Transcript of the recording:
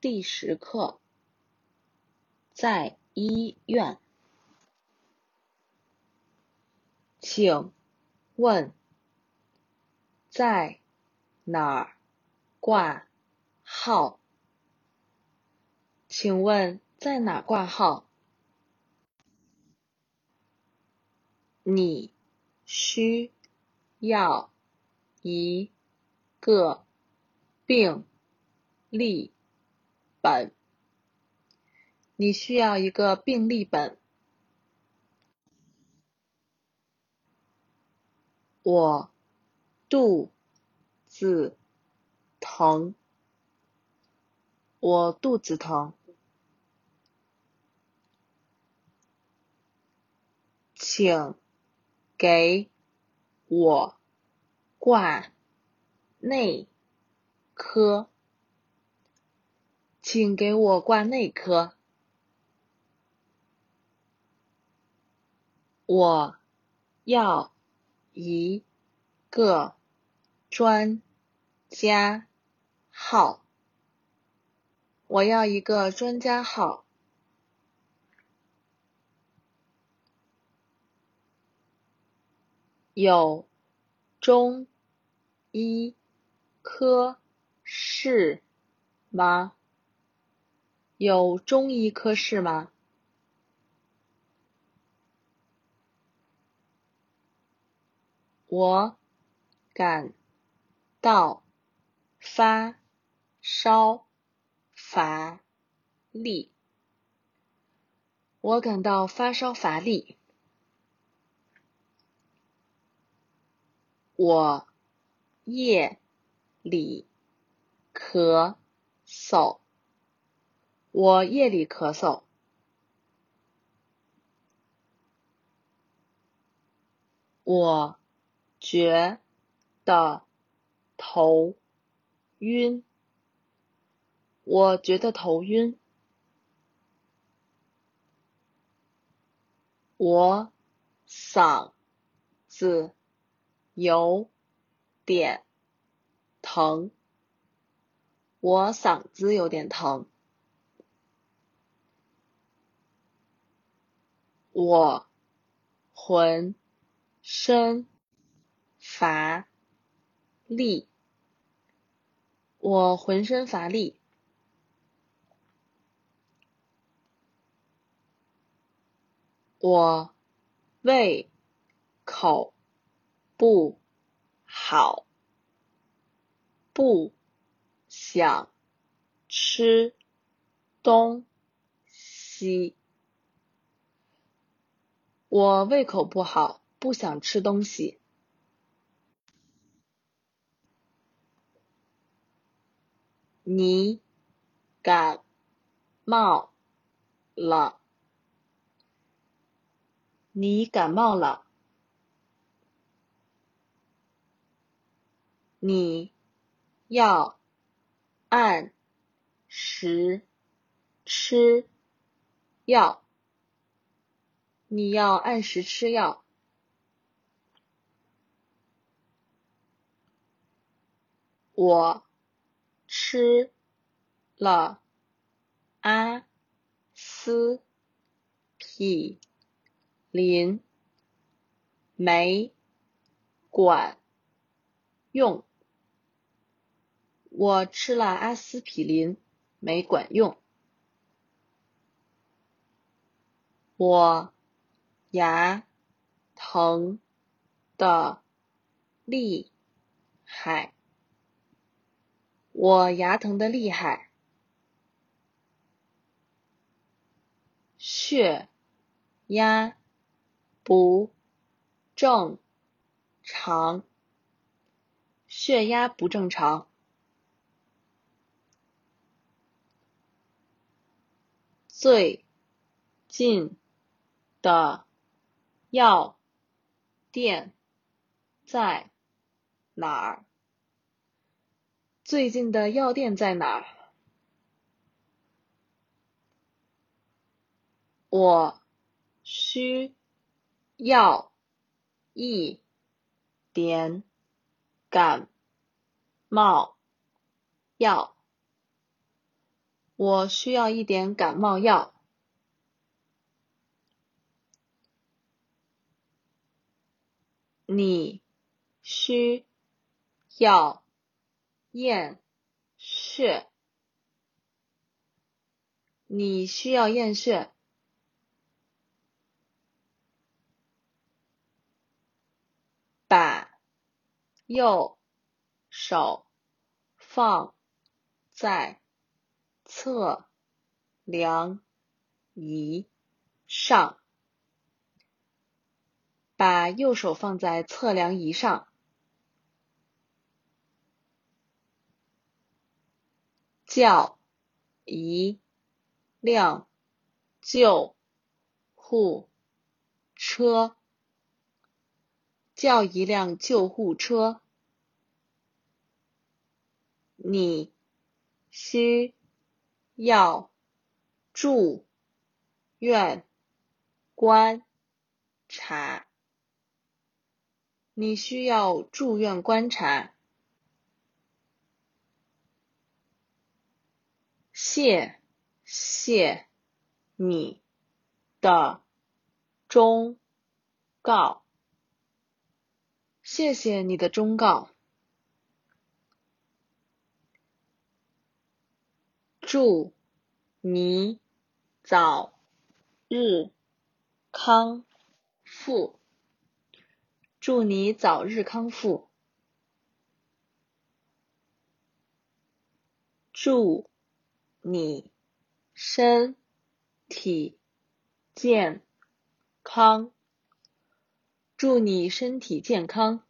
第十课，在医院，请问在哪挂号？请问在哪挂号？你需要一个病历本。你需要一个病历本。我肚子疼。我肚子疼。请给我挂内科。请给我挂内科。我要一个专家号。我要一个专家号。有中医科室吗？有中医科室吗？我感到发烧乏力。我感到发烧乏力。我夜里咳嗽。我夜里咳嗽。我觉得头晕。我觉得头晕。我嗓子。有点疼，我嗓子有点疼。我浑身乏力，我浑身乏力。我胃口。不好，不想吃东西。我胃口不好，不想吃东西。你感冒了？你感冒了？你要按时吃药。你要按时吃药。我吃了阿司匹林，没管用。我吃了阿司匹林，没管用。我牙疼的厉害，我牙疼的厉害。血压不正常，血压不正常。最近的药店在哪儿？最近的药店在哪儿？我需要一点感冒药。我需要一点感冒药。你需要验血。你需要验血。把右手放在测量仪上。把右手放在测量仪上。叫一辆救护车。叫一辆救护车。你需要住院观察。你需要住院观察。谢谢你的忠告。谢谢你的忠告。祝你早日康复。祝你早日康复。祝你身体健康。祝你身体健康。